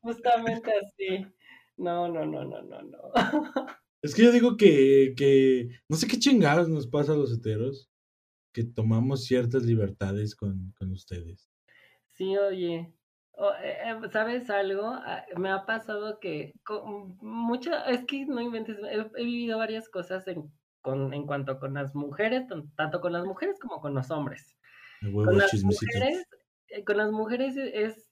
justamente así. No, no, no, no, no, no. Es que yo digo que, que no sé qué chingados nos pasa a los heteros, que tomamos ciertas libertades con, con ustedes. Sí, oye. Eh, eh, ¿sabes algo? Ah, Me ha pasado que con mucha, es que no inventes, he, he vivido varias cosas en, con, en cuanto con las mujeres, tan- tanto con las mujeres como con los hombres. Con las mujeres, eh, con las mujeres es,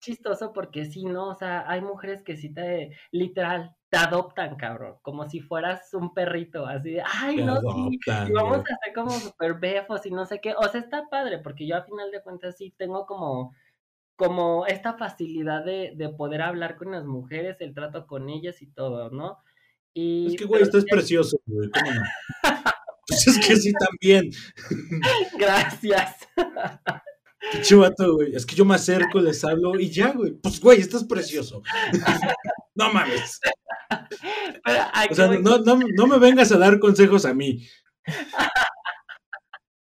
chistoso porque sí, ¿no? O sea, hay mujeres que sí te, literal, te adoptan, cabrón, como si fueras un perrito, así de, ay, Te no, sí, adoptan, y vamos a hacer como super befos y no sé qué. O sea, está padre, porque yo a final de cuentas sí tengo como, como esta facilidad de, de poder hablar con las mujeres, el trato con ellas y todo, ¿no? Y, Es que, güey, estás sí, precioso, güey. ¿Cómo no? Pues es que sí, también. gracias. Pinche vato, güey. Es que yo me acerco, les hablo y ya, güey. Pues, güey, estás precioso. no mames. Pero ¿a O sea, no, no, no me vengas a dar consejos a mí.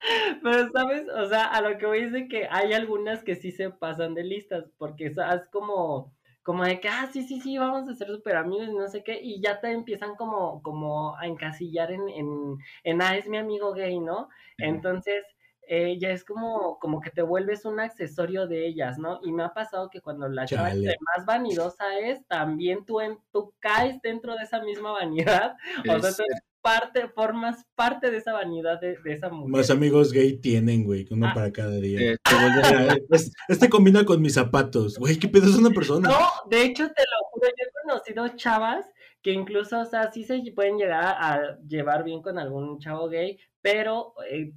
Pero, ¿sabes? O sea, a lo que voy es de que hay algunas que sí se pasan de listas, porque es como, como de que, ah, sí, sí, sí, vamos a ser súper amigos y no sé qué, y ya te empiezan como, como a encasillar en, en, en, ah, es mi amigo gay, ¿no? Entonces, eh, ya es como, como que te vuelves un accesorio de ellas, ¿no? Y me ha pasado que cuando la chava entre más vanidosa es, también tú, en, tú caes dentro de esa misma vanidad, o sea, eres parte, formas parte de esa vanidad de, de esa mujer. Más amigos gay tienen, güey, uno Ah. para cada día. te, te vuelves- Mira, es- este combina con mis zapatos. Güey, ¿qué pedo es una persona? No, de hecho, te lo juro, yo he conocido chavas que incluso, o sea, sí se pueden llegar a, a llevar bien con algún chavo gay, pero eh,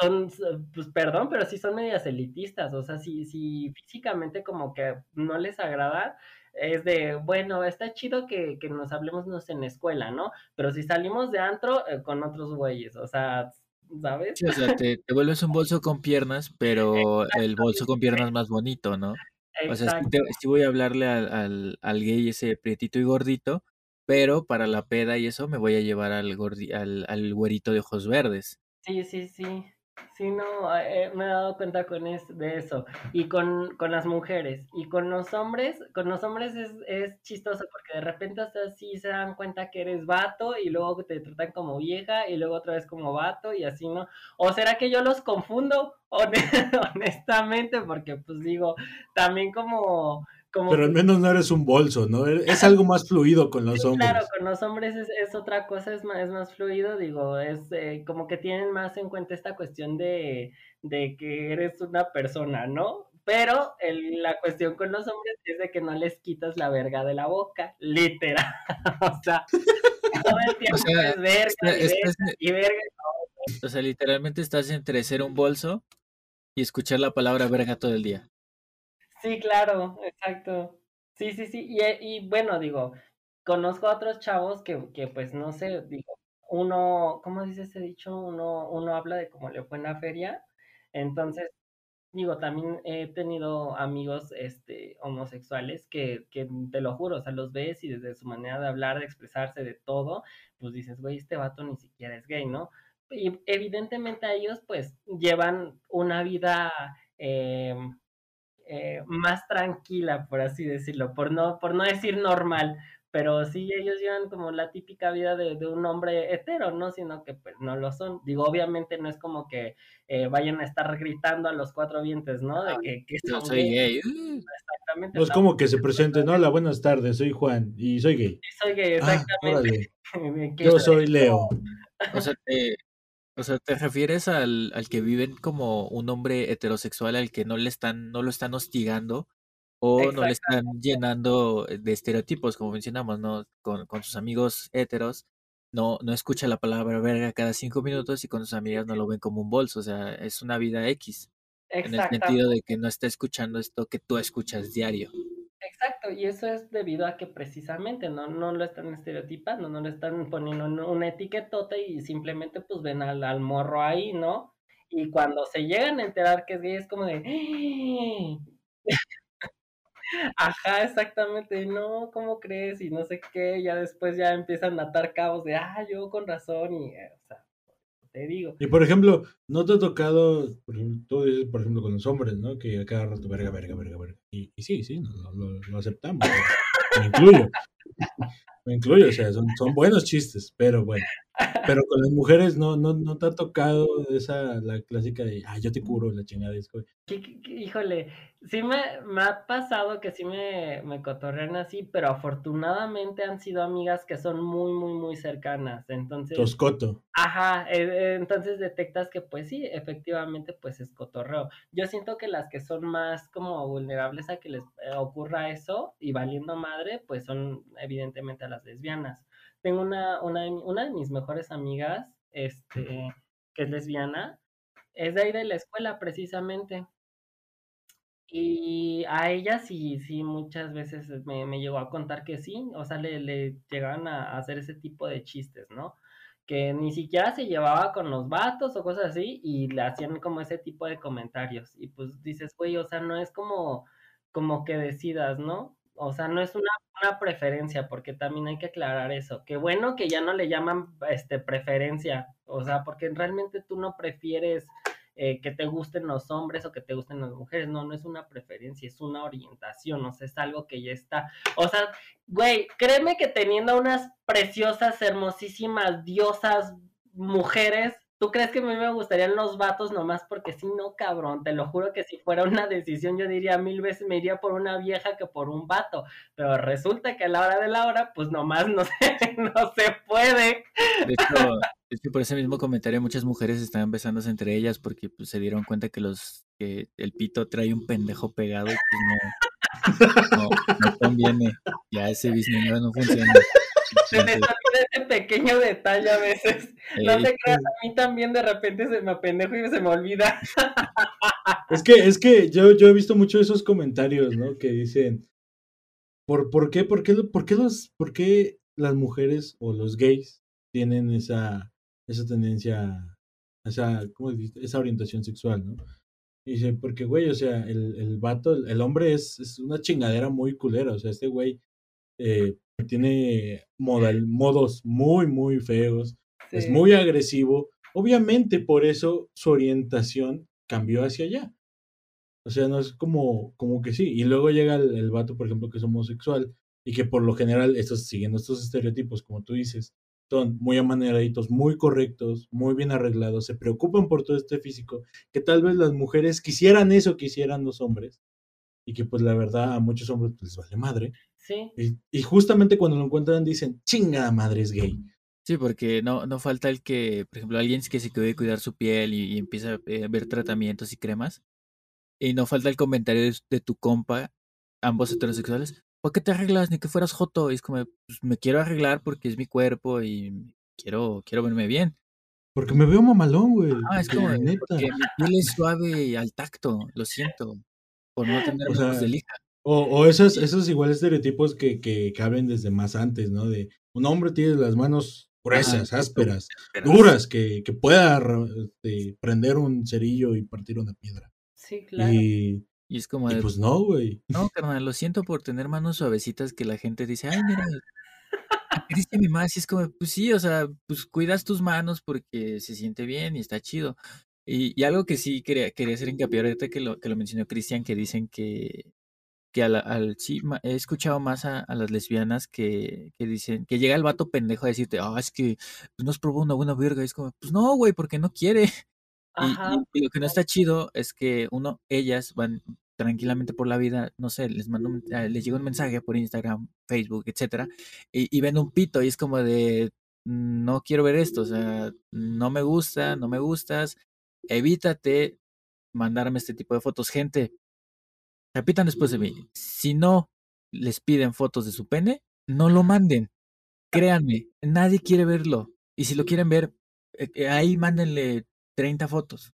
son, pues perdón, pero sí son medias elitistas, o sea, si, si físicamente como que no les agrada, es de, bueno, está chido que, que nos hablemos no sé, en la escuela, ¿no? Pero si salimos de antro eh, con otros güeyes, o sea, ¿sabes? sí, o sea, te, te vuelves un bolso con piernas, pero el bolso con piernas más bonito, ¿no? O sea, sí, te- sí voy a hablarle al, al, al gay ese prietito y gordito, pero para la peda y eso me voy a llevar al, gordi, al, al güerito de ojos verdes. Sí, sí, sí. Sí, no, eh, me he dado cuenta con es, de eso. Y con, con las mujeres. Y con los hombres, con los hombres es, es chistoso porque de repente hasta así se dan cuenta que eres vato y luego te tratan como vieja y luego otra vez como vato y así, ¿no? ¿O será que yo los confundo? Hone- Honestamente, porque pues digo, también como... como Pero al menos no eres un bolso, ¿no? Es algo más fluido con los Sí, hombres. claro, con los hombres es, es otra cosa, es más, es más fluido, digo, es eh, como que tienen más en cuenta esta cuestión de, de que eres una persona, ¿no? Pero el- la cuestión con los hombres es de que no les quitas la verga de la boca, literal. o sea, todo el tiempo sea, es verga y estás- verga y verga. O sea, literalmente estás entre ser un bolso y escuchar la palabra verga todo el día. Sí, claro, exacto. Sí, sí, sí. Y, eh, y bueno, digo, conozco a otros chavos que, que pues no sé, digo, uno, ¿cómo dice ese dicho? Uno, uno habla de cómo le fue en la feria. Entonces, digo, también he tenido amigos este, homosexuales que, que te lo juro, o sea, los ves y desde su manera de hablar, de expresarse, de todo, pues dices, güey, este vato ni siquiera es gay, ¿no? Y evidentemente a ellos pues llevan una vida eh, eh, más tranquila, por así decirlo, por no, por no decir normal, pero sí ellos llevan como la típica vida de, de un hombre hetero, ¿no? Sino que pues no lo son. Digo, obviamente no es como que eh, vayan a estar gritando a los cuatro vientos, ¿no? De que, que Yo son soy gays, gay. exactamente. No es como que se presenten, hola, buenas tardes, soy Juan y soy gay. soy gay, Ah, exactamente. Que yo soy- soy Leo. O sea, te, o sea, ¿te refieres al, al que viven como un hombre heterosexual al que no le están, no lo están hostigando o no le están llenando de estereotipos, como mencionamos, ¿no? Con, con sus amigos heteros, no, no escucha la palabra verga cada cinco minutos y con sus amigas no lo ven como un bolso, o sea, es una vida X, en el sentido de que no está escuchando esto que tú escuchas diario. Exacto, y eso es debido a que precisamente no, no lo están estereotipando, no le están poniendo en una etiquetota y simplemente pues ven al, al morro ahí, ¿no? Y cuando se llegan a enterar que es gay es como de... Ajá, exactamente, no, ¿cómo crees? Y no sé qué, ya después ya empiezan a atar cabos de, ah, yo con razón, y, eh, te digo. Y por ejemplo, ¿no te ha tocado, por ejemplo, tú dices, por ejemplo, con los hombres, ¿no? Que a cada rato, verga, verga, verga, verga. Y, y sí, sí, lo, lo- lo aceptamos. Me incluyo. Me incluyo, o sea, son, son buenos chistes, pero bueno. Pero con las mujeres no, no, no te ha tocado esa, la clásica de, ah, yo te curo la chingada. Es como, ¿Qué- qué- qué- Híjole, sí me, me ha pasado que sí me, me cotorrean así, pero afortunadamente han sido amigas que son muy, muy, muy cercanas. Entonces, toscoto. Ajá, eh, entonces detectas que pues sí, efectivamente pues es cotorreo. Yo siento que las que son más como vulnerables a que les eh, ocurra eso y valiendo madre, pues son evidentemente a las lesbianas. Tengo una, una, de una de mis mejores amigas, este, que es lesbiana, es de ahí de la escuela precisamente. Y a ella sí, sí, muchas veces me, me llegó a contar que sí, o sea, le, le llegaban a, a hacer ese tipo de chistes, ¿no? Que ni siquiera se llevaba con los vatos o cosas así y le hacían como ese tipo de comentarios. Y pues dices, güey, o sea, no es como, como que decidas, ¿no? O sea, no es una, una preferencia, porque también hay que aclarar eso. Qué bueno que ya no le llaman este preferencia, o sea, porque realmente tú no prefieres eh, que te gusten los hombres o que te gusten las mujeres. No, no es una preferencia, es una orientación, o sea, es algo que ya está. O sea, güey, créeme que teniendo unas preciosas, hermosísimas, diosas mujeres, ¿tú crees que a mí me gustarían los vatos nomás porque sí, no, cabrón? Te lo juro que si fuera una decisión, yo diría mil veces me iría por una vieja que por un vato. Pero resulta que a la hora de la hora, pues nomás no se, no se puede. De hecho, por ese mismo comentario muchas mujeres están besándose entre ellas porque pues, se dieron cuenta que los que el pito trae un pendejo pegado y pues no, no, no conviene. Ya ese business no funciona. Se me olvida ese pequeño detalle a veces. No te creas, a mí también de repente se me apendejo y se me olvida. Es que, es que yo, yo he visto mucho esos comentarios, ¿no? Que dicen, ¿por, por qué, por qué, por qué los, por qué las mujeres o los gays tienen esa, esa tendencia, esa, ¿cómo? Esa orientación sexual, ¿no? Y dice, porque, güey, o sea, el, el vato, el, el hombre es, es una chingadera muy culera, o sea, este güey eh, tiene modal, modos muy, muy feos, es muy agresivo. Obviamente por eso su orientación cambió hacia allá. O sea, no es como, como que sí. Y luego llega el, el vato, por ejemplo, que es homosexual y que por lo general, estos, siguiendo estos estereotipos, como tú dices, son muy amaneraditos, muy correctos, muy bien arreglados, se preocupan por todo este físico, que tal vez las mujeres quisieran eso que hicieran los hombres. Y que pues la verdad a muchos hombres pues, les vale madre. Sí, Y, y justamente cuando lo encuentran dicen, chingada madre es gay. Sí, porque no, no falta el que, por ejemplo, alguien que se quiere cuidar su piel y, y empieza eh, a ver tratamientos y cremas. Y no falta el comentario de, de tu compa, ambos heterosexuales. ¿Por qué te arreglas? Ni que fueras joto. Y es como, pues me quiero arreglar porque es mi cuerpo y quiero, quiero verme bien. Porque me veo mamalón, güey. Ah, es como, neta. porque mi piel es suave al tacto, lo siento. Por no tener O manos sea, de lija. O, o esos, esos igual estereotipos que, que caben desde más antes, ¿no? De un hombre tiene las manos gruesas, ásperas, duras, que, que pueda este, prender un cerillo y partir una piedra. sí, claro. Y, Y es como, y de, pues no, güey. no, carnal, lo siento por tener manos suavecitas que la gente dice, ay, mira, Cristian mi más, y es como, pues sí, o sea, pues cuidas tus manos porque se siente bien y está chido. Y, y algo que sí quería, quería hacer hincapié ahorita que lo, que lo mencionó Cristian, que dicen que, que a la- al, sí, ma- he escuchado más a, a las lesbianas que, que dicen, que llega el vato pendejo a decirte, ah, es que pues, nos probó una buena verga, y es como, pues no, güey, porque no quiere. Ajá. y- y lo que no está chido es que uno, ellas van tranquilamente por la vida, no sé, les mando, un- eh, les llega un mensaje por Instagram, Facebook, etcétera, y, y ven un pito y es como de, no quiero ver esto, o sea, no me gusta, no me gustas, evítate mandarme este tipo de fotos, gente. Repitan después de mí, si no les piden fotos de su pene, no lo manden. Créanme, nadie quiere verlo. Y si lo quieren ver, eh, eh, ahí mándenle 30 fotos.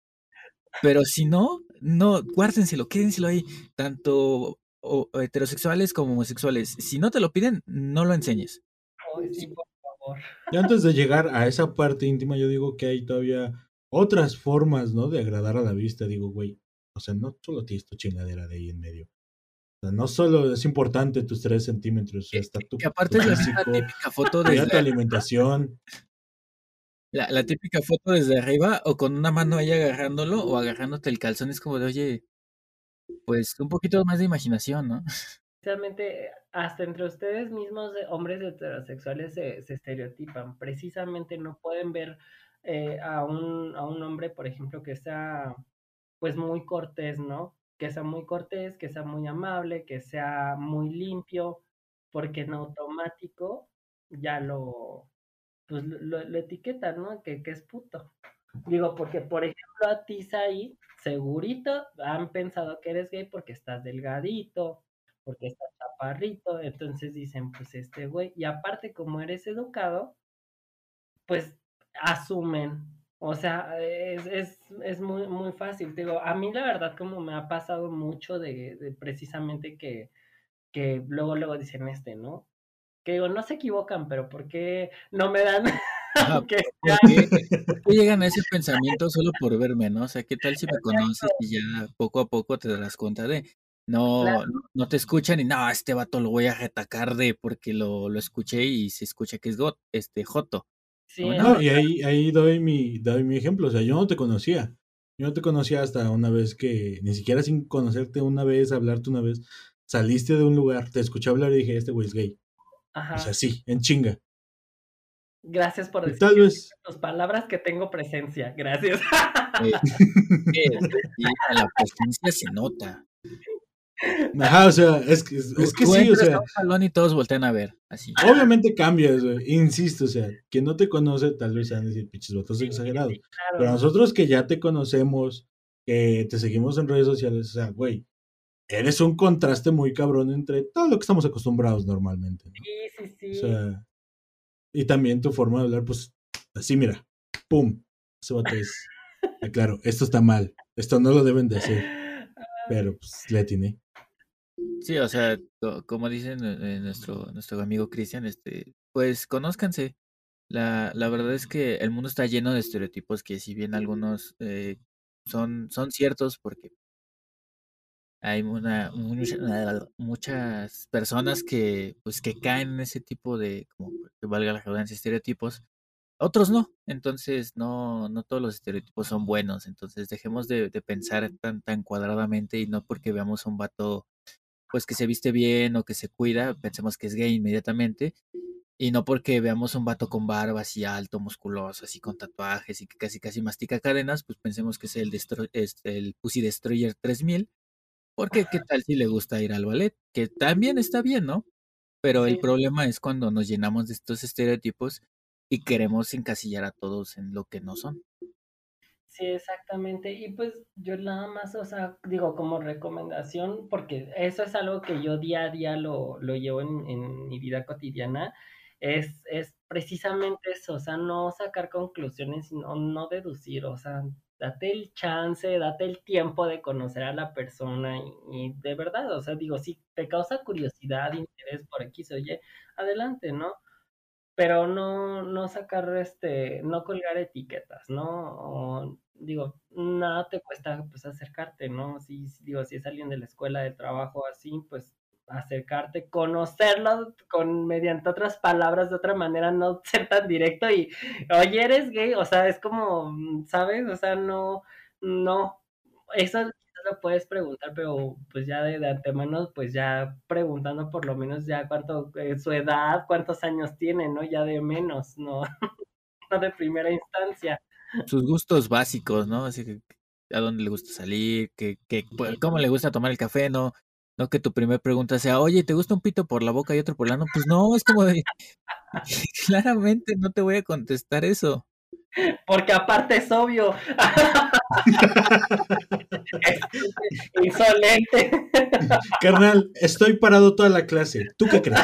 Pero si no, no, guárdenselo, quédenselo ahí, tanto o- o heterosexuales como homosexuales. Si no te lo piden, no lo enseñes. Ay, sí, por favor. Y antes de llegar a esa parte íntima, yo digo que hay todavía otras formas, ¿no? De agradar a la vista. Digo, güey, o sea, no solo tienes tu chingadera de ahí en medio. O sea, no solo es importante tus tres centímetros, o sea, está tu, Que aparte tu es la típica foto cuida tu desde, alimentación. la, la típica foto desde arriba o con una mano ahí agarrándolo o agarrándote el calzón. Es como de, oye, pues un poquito más de imaginación, ¿no? precisamente hasta entre ustedes mismos, eh, hombres heterosexuales, se, se estereotipan. Precisamente no pueden ver eh, a, un, a un hombre, por ejemplo, que sea pues muy cortés, ¿no? Que sea muy cortés, que sea muy amable, que sea muy limpio, porque en automático ya lo, pues lo, lo- etiquetan, ¿no? Que, que es puto. Digo, porque por ejemplo a ti, Sai, segurito han pensado que eres gay porque estás delgadito, porque estás chaparrito, entonces dicen, pues este güey, y aparte como eres educado, pues asumen. O sea, es, es, es muy, muy fácil. Te digo, a mí la verdad como me ha pasado mucho de, de precisamente que, que luego, luego dicen este, ¿no? Que digo, no se equivocan, pero ¿por qué no me dan porque llegan a ese pensamiento solo por verme, ¿no? O sea, ¿qué tal si me conoces y ya poco a poco te darás cuenta de no, Claro. no, no te escuchan y no, a este vato lo voy a retacar de porque lo, lo escuché y se escucha que es got, este Joto. Sí, No, y ahí, ahí doy, mi, doy mi ejemplo. O sea, yo no te conocía. Yo no te conocía hasta una vez que, ni siquiera sin conocerte una vez, hablarte una vez, saliste de un lugar, te escuché hablar y dije, este güey es gay. ajá. O sea, sí, en chinga. Gracias por decir tal vez, tus palabras que tengo presencia. Gracias. Sí, a la presencia se nota. Ajá, o sea, es que, es, que sí, o sea, salón y todos voltean a ver, así. obviamente cambias, güey. Insisto, o sea, quien no te conoce, tal vez van a decir, pinches votos exagerados. Pero nosotros que ya te conocemos, que te seguimos en redes sociales, o sea, güey, eres un contraste muy cabrón entre todo lo que estamos acostumbrados normalmente, ¿no? Sí, sí, sí. O sea, y también tu forma de hablar, pues, así, mira, pum, ese vato es, ah, claro, esto está mal, esto no lo deben de hacer, pero pues le atiné. Sí, o sea, co- como dicen eh, nuestro, nuestro amigo Cristian, este, pues conózcanse. La, la verdad es que el mundo está lleno de estereotipos que si bien algunos eh, son, son ciertos porque hay una, mucha- muchas personas que pues que caen en ese tipo de, como que valga la redundancia, estereotipos, otros no. Entonces no, no todos los estereotipos son buenos. Entonces dejemos de, de pensar tan, tan cuadradamente y no porque veamos un vato pues que se viste bien o que se cuida, pensemos que es gay inmediatamente. Y no porque veamos un vato con barba así alto, musculoso, así con tatuajes y que casi casi mastica cadenas, pues pensemos que es el, destro- este, el Pussy Destroyer 3000. Porque qué tal si le gusta ir al ballet, que también está bien, ¿no? Pero el problema es cuando nos llenamos de estos estereotipos y queremos encasillar a todos en lo que no son. Sí, exactamente. Y pues yo nada más, o sea, digo como recomendación, porque eso es algo que yo día a día lo, lo llevo en, en mi vida cotidiana, es, es precisamente eso, o sea, no sacar conclusiones, sino no deducir, o sea, date el chance, date el tiempo de conocer a la persona y, de verdad, o sea, digo, si te causa curiosidad, interés por aquí, oye, adelante, ¿no? Pero no, no sacar este, no colgar etiquetas, ¿no? O, digo, nada te cuesta pues acercarte, ¿no? Si, digo, si es alguien de la escuela, del trabajo, así, pues acercarte, conocerlo con mediante otras palabras, de otra manera, no ser tan directo y, oye, eres gay, o sea, es como, mm, ¿sabes? O sea, no, no, eso lo puedes preguntar, pero pues ya de, de antemano, pues ya preguntando por lo menos ya cuánto, eh, su edad, cuántos años tiene, ¿no? Ya de menos, no, no de primera instancia. Sus gustos básicos, ¿no? Así que a dónde le gusta salir, que, que, cómo le gusta tomar el café, no, no que tu primera pregunta sea, oye, ¿te gusta un pito por la boca y otro por el ano? Pues no, es como de, claramente no te voy a contestar eso. Porque aparte es obvio. Insolente. Carnal, estoy parado toda la clase. ¿Tú qué crees?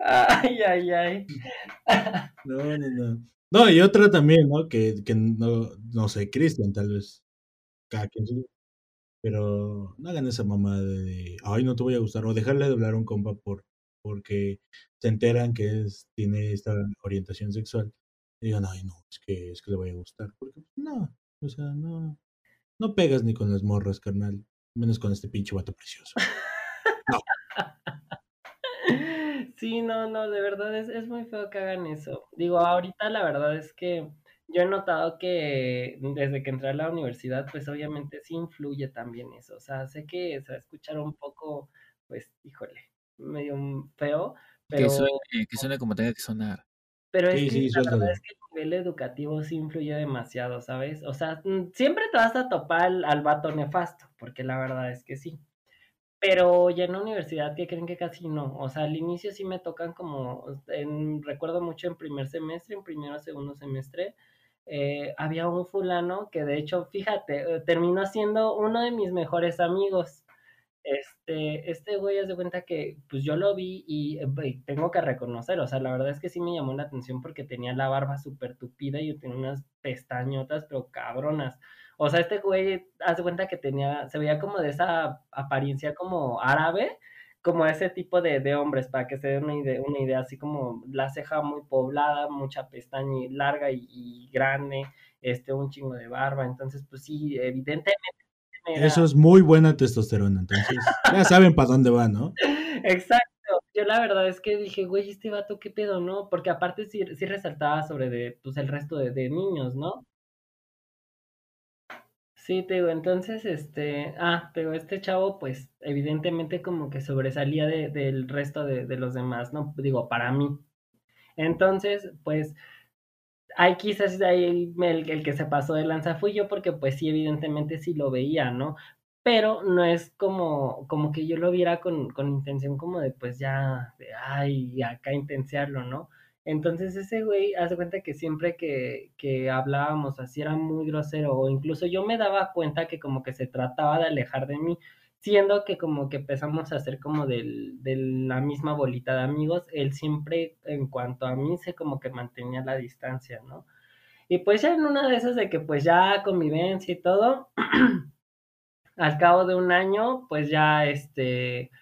Ay, ay, ay. No, no, no. No, y otra también, ¿no? Que, que no, no sé, Cristian, tal vez. Cada quien Pero no hagan esa mamada de, de, ay, no te voy a gustar. O dejarle de hablar a un compa por, porque se enteran que es, tiene esta orientación sexual. Y digan, ay, no, es que, es que le voy a gustar. Porque, no, o sea, no. No pegas ni con las morras, carnal. Menos con este pinche vato precioso. Sí, no, no, de verdad es, es muy feo que hagan eso. Digo, ahorita la verdad es que yo he notado que desde que entré a la universidad, pues obviamente sí influye también eso. O sea, sé que se va a escuchar un poco, pues, híjole, medio feo, Que pero, suene, que suene como tenga que sonar. Pero es Sí, que sí, la verdad es que el nivel educativo sí influye demasiado, ¿sabes? O sea, mm, siempre te vas a topar al, al vato nefasto, porque la verdad es que sí. Pero ya en la universidad, ¿qué creen que casi no? O sea, al inicio sí me tocan como, en- recuerdo mucho en primer semestre, en primero o segundo semestre, eh, había un fulano que de hecho, fíjate, eh, terminó siendo uno de mis mejores amigos. Este, este güey haz de cuenta que pues yo lo vi y, eh, tengo que reconocer, o sea, la verdad es que sí me llamó la atención porque tenía la barba súper tupida y tenía unas pestañotas, pero cabronas. O sea, este güey, haz de cuenta que tenía, se veía como de esa apariencia como árabe, como ese tipo de, de hombres, para que se den una idea, una idea, así como la ceja muy poblada, mucha pestaña larga y, y grande, este, un chingo de barba. Entonces, pues sí, evidentemente Eso es muy buena testosterona, entonces ya saben para dónde va, ¿no? Exacto. Yo la verdad es que dije, güey, este vato, ¿qué pedo, no? Porque aparte sí, sí resaltaba sobre de, pues, el resto de, de niños, ¿no? Sí, te digo, entonces, este, ah, te digo, este chavo, pues, evidentemente como que sobresalía de, del resto de, de los demás, ¿no? Digo, para mí. Entonces, pues, Ahí quizás ahí el, que se pasó de lanza fui yo porque pues sí, evidentemente sí lo veía, ¿no? Pero no es como, como que yo lo viera con, con intención como de pues ya, de ay, acá intensearlo, ¿no? Entonces ese güey, hace cuenta que siempre que, que hablábamos así era muy grosero o incluso yo me daba cuenta que como que se trataba de alejar de mí, siendo que como que empezamos a hacer como del, de la misma bolita de amigos, él siempre en cuanto a mí se como que mantenía la distancia, ¿no? Y pues ya en una de esas de que pues ya convivencia y todo, al cabo de un año, pues ya este,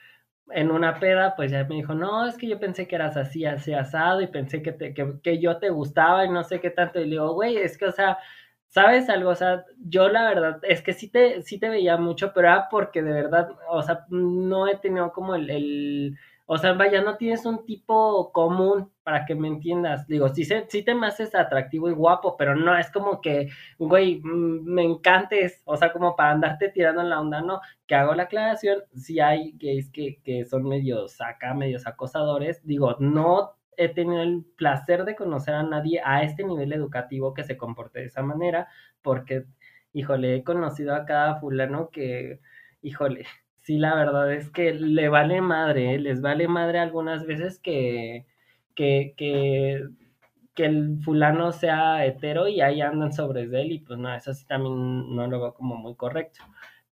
en una peda, pues ya me dijo, no, es que yo pensé que eras así, así asado, y pensé que, te, que, que yo te gustaba y no sé qué tanto, y le digo, güey, es que, o sea, ¿sabes algo? O sea, yo la verdad, es que sí te, sí te veía mucho, pero era porque de verdad, o sea, no he tenido como el, el o sea, vaya, no tienes un tipo común para que me entiendas. Digo, sí, se, sí te me haces atractivo y guapo, pero no es como que, güey, mm, me encantes, o sea, como para andarte tirando en la onda, no que hago la aclaración, si hay gays que, que son medios acá, medios acosadores, digo, no he tenido el placer de conocer a nadie a este nivel educativo que se comporte de esa manera, porque, híjole, he conocido a cada fulano que, híjole, sí, la verdad es que le vale madre, ¿eh? les vale madre algunas veces que, que, que, que el fulano sea hetero y ahí andan sobre él y pues no, eso sí también no lo veo como muy correcto.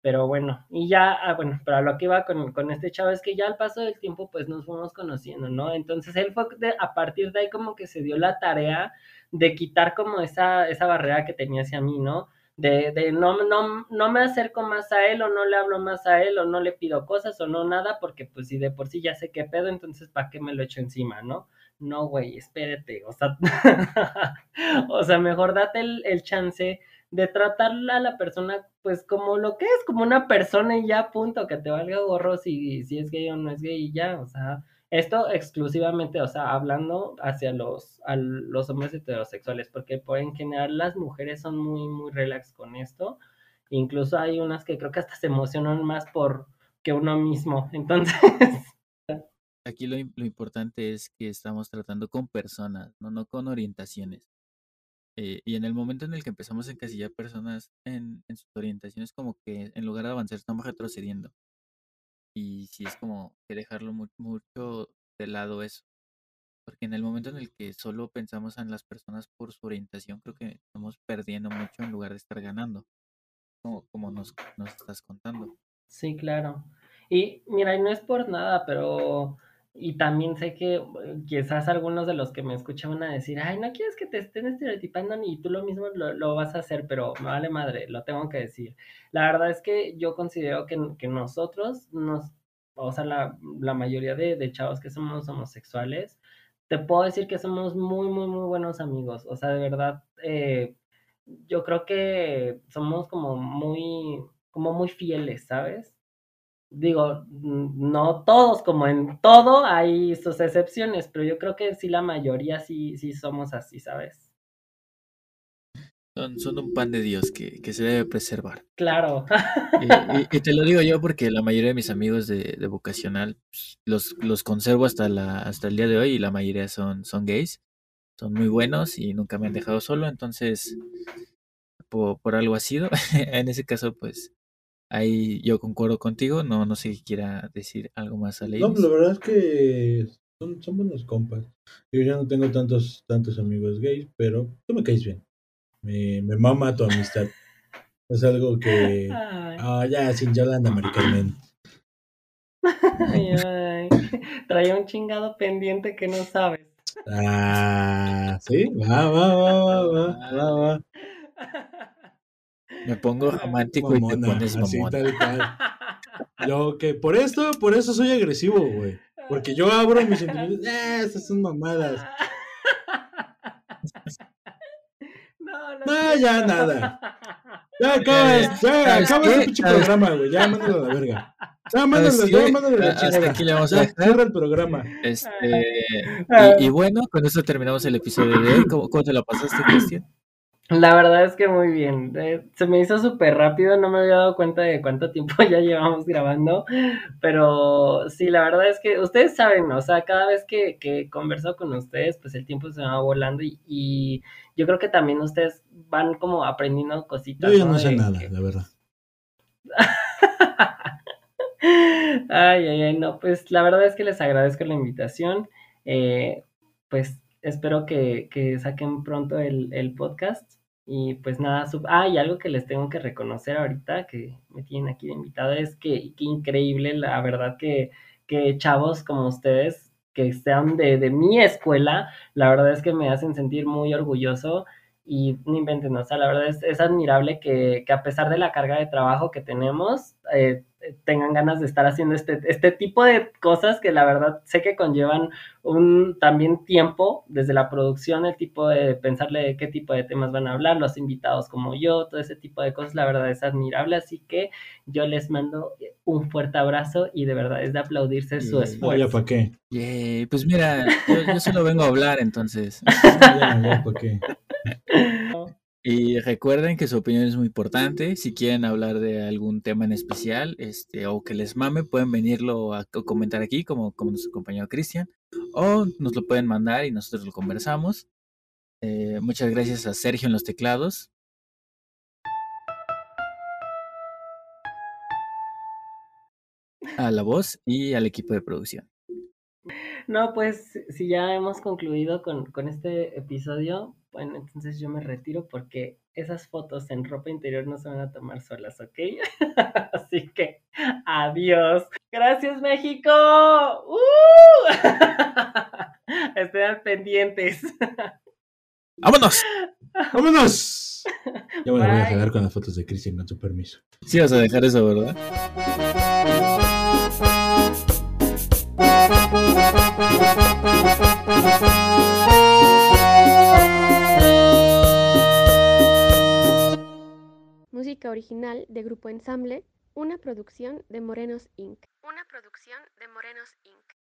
Pero bueno, y ya, ah, bueno, pero a lo que iba con, con, este chavo es que ya al paso del tiempo pues nos fuimos conociendo, ¿no? Entonces él fue de, a partir de ahí como que se dio la tarea de quitar como esa, esa barrera que tenía hacia mí, ¿no? De, de no, no, no me acerco más a él o no le hablo más a él o no le pido cosas o no nada porque pues si de por sí ya sé qué pedo, entonces ¿para qué me lo echo encima, no? No, güey, espérate, o sea, o sea, mejor date el, el chance de tratarla a la persona pues como lo que es, como una persona y ya, punto, que te valga gorro si, si es gay o no es gay y ya, o sea, esto exclusivamente, o sea, hablando hacia los, a los hombres heterosexuales, porque por en general las mujeres son muy, muy relax con esto, incluso hay unas que creo que hasta se emocionan más por que uno mismo, entonces... Aquí lo, lo importante es que estamos tratando con personas, no, no con orientaciones. Eh, y en el momento en el que empezamos a encasillar personas en, en, sus orientaciones, como que en lugar de avanzar estamos retrocediendo. Y sí es como que dejarlo muy, mucho de lado eso. Porque en el momento en el que solo pensamos en las personas por su orientación, creo que estamos perdiendo mucho en lugar de estar ganando. Como, como nos, nos estás contando. Sí, claro. Y mira, y no es por nada, pero y también sé que quizás algunos de los que me escuchan van a decir, ay, no quieres que te estén estereotipando ni tú lo mismo lo, lo, vas a hacer, pero me vale madre, lo tengo que decir. La verdad es que yo considero que, que nosotros, nos, o sea, la, la mayoría de, de, chavos que somos homosexuales, te puedo decir que somos muy, muy, muy buenos amigos. O sea, de verdad, eh, yo creo que somos como muy, como muy fieles, ¿sabes? Digo, no todos, como en todo hay sus excepciones, pero yo creo que sí la mayoría sí, sí somos así, ¿sabes? Son, son un pan de Dios que, que se debe preservar. Claro. Y, y- y te lo digo yo porque la mayoría de mis amigos de, de vocacional pues, los, los conservo hasta, la, hasta el día de hoy y la mayoría son, son gays. Son muy buenos y nunca me han dejado solo, entonces por, por algo ha sido. en ese caso, pues ahí yo concuerdo contigo. No, no sé si quiera decir algo más a No, Ladies. la verdad es que son, son buenos compas. Yo ya no tengo tantos, tantos amigos gays, pero tú me caes bien. Me, me mama tu amistad. Es algo que. Ah, ya, sin Yolanda, Mari Carmen. ay, ay. Traía un chingado pendiente que no sabes. Ah, sí, va, va, va, va, va, va, va. Me pongo romántico y te Mamona, pones mamona. cual. Yo que por esto, por eso soy agresivo, güey. Porque yo abro mis sentimientos. Ah, esas son mamadas. No, no, No, ya nada. Ya acabas, ya ¿sabes acabas el pinche programa, güey. Ya mándalo a la verga. Ya mándalo, ¿Sabes ya mándalo a la Hasta chingada. aquí le vamos a cierra el programa. Este, Ah. y, y bueno, con eso terminamos el episodio de hoy. ¿Cómo, cómo te la pasaste, Cristian? La verdad es que muy bien. Eh, se me hizo súper rápido, no me había dado cuenta de cuánto tiempo ya llevamos grabando, pero sí, la verdad es que ustedes saben, o sea, cada vez que, que converso con ustedes, pues el tiempo se va volando y, y yo creo que también ustedes van como aprendiendo cositas. Yo ya no sé nada, que- la verdad. Ay, ay, ay, no, pues la verdad es que les agradezco la invitación. Eh, pues espero que, que saquen pronto el, el podcast. Y pues nada, sub- ah, y algo que les tengo que reconocer ahorita, que me tienen aquí de invitada, es que, que increíble, la verdad que, que chavos como ustedes, que sean de, de mi escuela, la verdad es que me hacen sentir muy orgulloso y no inventen, o sea, la verdad es, es admirable que, que a pesar de la carga de trabajo que tenemos, eh, tengan ganas de estar haciendo este, este tipo de cosas que la verdad sé que conllevan un también tiempo desde la producción, el tipo de pensarle qué tipo de temas van a hablar, los invitados como yo, todo ese tipo de cosas, la verdad es admirable, así que yo les mando un fuerte abrazo y de verdad es de aplaudirse su esfuerzo. para qué. Pues mira, yo, yo solo vengo a hablar entonces. Ya, ya para qué. Y recuerden que su opinión es muy importante. Si quieren hablar de algún tema en especial, este, o que les mame, pueden venirlo a, co- comentar aquí, como, como nuestro compañero Cristian, o nos lo pueden mandar y nosotros lo conversamos. Eh, muchas gracias a Sergio en los teclados. A la voz y al equipo de producción. No, pues si ya hemos concluido con, con este episodio, bueno, entonces yo me retiro porque esas fotos en ropa interior no se van a tomar solas, ¿ok? Así que adiós. Gracias, México. ¡Uh! Estén pendientes. ¡Vámonos! ¡Vámonos! Ya me la voy a quedar con las fotos de Cristian con su permiso. Sí vas a dejar eso, ¿verdad? Original de Grupo Ensamble, una producción de Morenos Inc. Una producción de Morenos Inc.